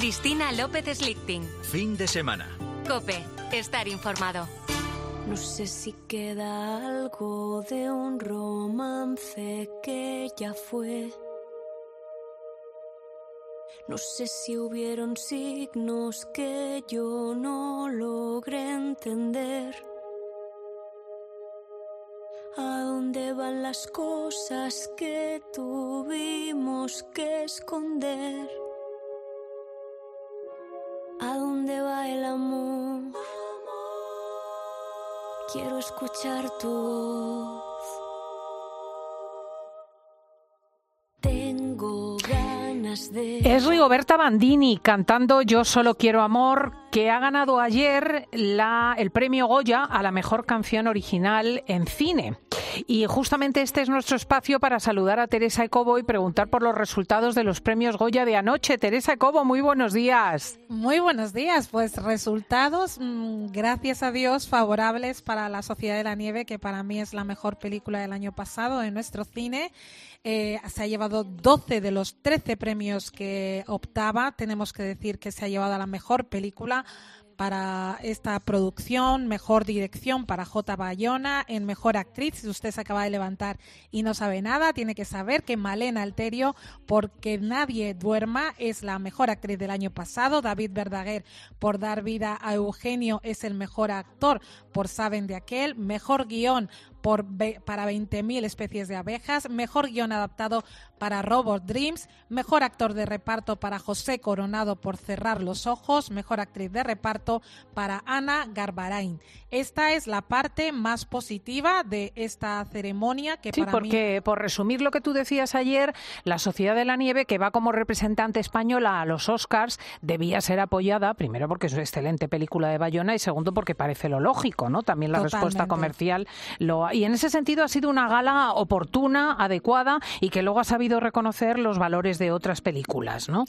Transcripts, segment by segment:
Cristina López Slichting. Fin de semana. Cope, estar informado. No sé si queda algo de un romance que ya fue. No sé si hubieron signos que yo no logré entender. ¿A dónde van las cosas que tuvimos que esconder? Dónde va el amor? Quiero escuchar tu voz. Tengo ganas de... Es Rigoberta Bandini cantando Yo solo quiero amor, que ha ganado ayer la, el premio Goya a la mejor canción original en cine. Y justamente este es nuestro espacio para saludar a Teresa Ecobo y preguntar por los resultados de los premios Goya de anoche. Teresa Ecobo, muy buenos días. Muy buenos días. Pues resultados, mmm, gracias a Dios, favorables para La Sociedad de la Nieve, que para mí es la mejor película del año pasado en nuestro cine. Eh, se ha llevado 12 de los 13 premios que optaba. Tenemos que decir que se ha llevado a la mejor película para esta producción, mejor dirección para J. Bayona, en mejor actriz. Si usted se acaba de levantar y no sabe nada, tiene que saber que Malena Alterio, porque nadie duerma, es la mejor actriz del año pasado. David Verdaguer, por dar vida a Eugenio, es el mejor actor por Saben de aquel. Mejor guion por, para 20.000 especies de abejas, mejor guion adaptado para Robot Dreams, mejor actor de reparto para José Coronado por Cerrar los Ojos, mejor actriz de reparto para Ana Garbarain. Esta es la parte más positiva de esta ceremonia que sí, para porque mí... por resumir lo que tú decías ayer, la Sociedad de la Nieve, que va como representante española a los Oscars, debía ser apoyada, primero porque es una excelente película de Bayona y segundo porque parece lo lógico, ¿no? También la Totalmente. respuesta comercial lo y en ese sentido ha sido una gala oportuna, adecuada y que luego ha sabido reconocer los valores de otras películas, ¿no?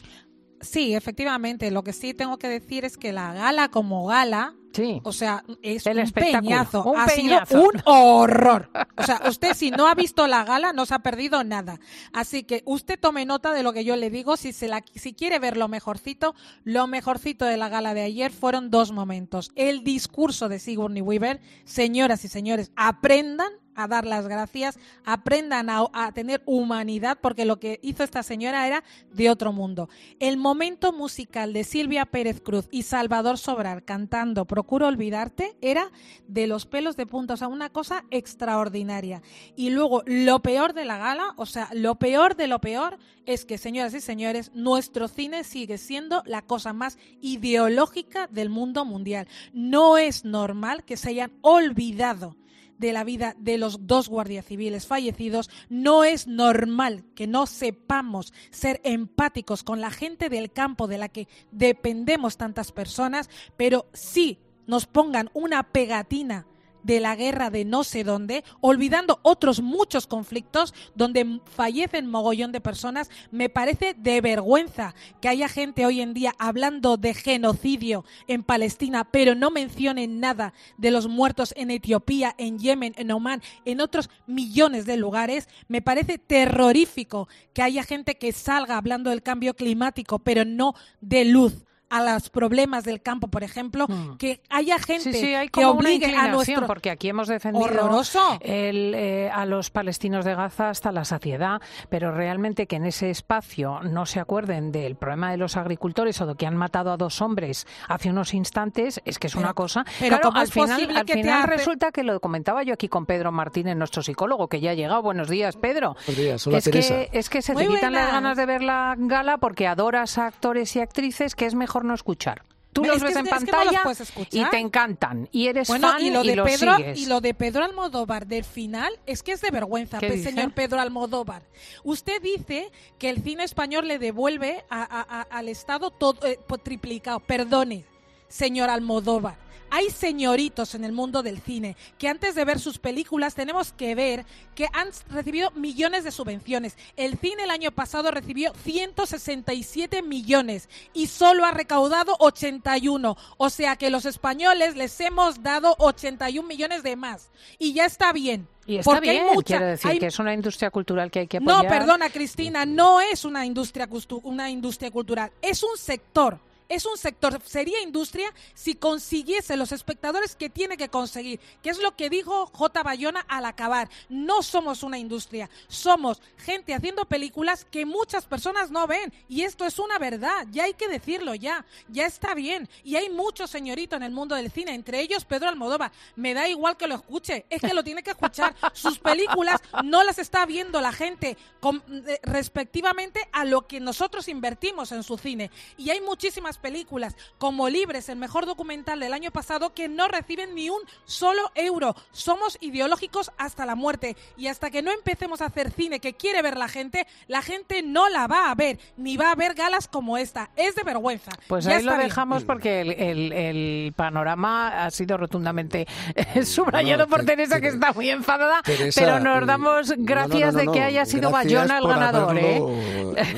Sí, efectivamente. Lo que sí tengo que decir es que la gala como gala, Sí. o sea, es El un peñazo. un ha peñazo. sido un horror. O sea, usted si no ha visto la gala no se ha perdido nada. Así que usted tome nota de lo que yo le digo. Si se la, si quiere ver lo mejorcito, lo mejorcito de la gala de ayer fueron dos momentos. El discurso de Sigourney Weaver, señoras y señores, aprendan a dar las gracias, aprendan a, tener humanidad, porque lo que hizo esta señora era de otro mundo. El momento musical de Silvia Pérez Cruz y Salvador Sobrar cantando Procuro olvidarte era de los pelos de punta, o sea, una cosa extraordinaria. Y luego, lo peor de la gala, o sea, lo peor de lo peor es que, señoras y señores, nuestro cine sigue siendo la cosa más ideológica del mundo mundial. No es normal que se hayan olvidado de la vida de los dos guardias civiles fallecidos, no es normal que no sepamos ser empáticos con la gente del campo de la que dependemos tantas personas, pero sí nos pongan una pegatina de la guerra de no sé dónde, olvidando otros muchos conflictos donde fallecen mogollón de personas, me parece de vergüenza que haya gente hoy en día hablando de genocidio en Palestina, pero no mencionen nada de los muertos en Etiopía, en Yemen, en Oman, en otros millones de lugares. Me parece terrorífico que haya gente que salga hablando del cambio climático, pero no de luz a los problemas del campo, por ejemplo, Mm. que haya gente Sí, sí, hay que como una obligue a nuestro porque aquí hemos defendido horroroso. el, eh, a los palestinos de Gaza hasta la saciedad, pero realmente que en ese espacio no se acuerden del problema de los agricultores o de que han matado a dos hombres hace unos instantes, es que es Pero- una cosa. pero claro, ¿cómo al es final, al que te final hace- resulta que lo comentaba yo aquí con Pedro Martínez, nuestro psicólogo, que ya ha llegado. Buenos días, Pedro. Buenos días, hola es Teresa. que es que se Muy te quitan las ganas de ver la gala porque adoras a actores y actrices que es mejor no escuchar. Tú los ves en es que los pantalla y te encantan y eres Bueno, fan y lo de los Pedro sigues. y lo de Pedro Almodóvar del final es que es de vergüenza, ¿Qué pues, señor Pedro Almodóvar. Usted dice que el cine español le devuelve a- a- a- al Estado todo eh, triplicado. Perdone, señor Almodóvar. Hay señoritos en el mundo del cine que antes de ver sus películas tenemos que ver que han recibido millones de subvenciones. El cine el año pasado recibió 167 millones y solo ha recaudado 81. O sea que los españoles les hemos dado 81 millones de más. Y ya está bien. Y está porque bien, hay mucha, quiero decir hay- que es una industria cultural que hay que apoyar. no, perdona, Cristina, no es una industria, una industria cultural, es un sector. Es un sector, sería industria si consiguiese los espectadores que tiene que conseguir, que es lo que dijo J. Bayona al acabar. No somos una industria, somos gente haciendo películas que muchas personas no ven. Y esto es una verdad, ya hay que decirlo ya, ya está bien. Y hay muchos señoritos en el mundo del cine, entre ellos Pedro Almodóvar. Me da igual que lo escuche, es que lo tiene que escuchar. Sus películas no las está viendo la gente com- eh, respectivamente a lo que nosotros invertimos en su cine. Y hay muchísimas películas, como Libres, el mejor documental del año pasado, que no reciben ni un solo euro. Somos ideológicos hasta la muerte. Y hasta que no empecemos a hacer cine que quiere ver la gente, la gente no la va a ver, ni va a ver galas como esta. Es de vergüenza. Pues Ya ahí lo bien. dejamos porque el, el- el panorama ha sido rotundamente eh, subrayado No, por Te- Teresa, que está muy enfadada, Teresa, pero nos mm, damos no, no, gracias no, de que haya sido Bayona el ganador. ¿eh?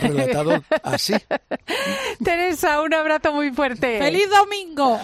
relatado así. Teresa, un abrazo muy fuerte. ¡Feliz domingo!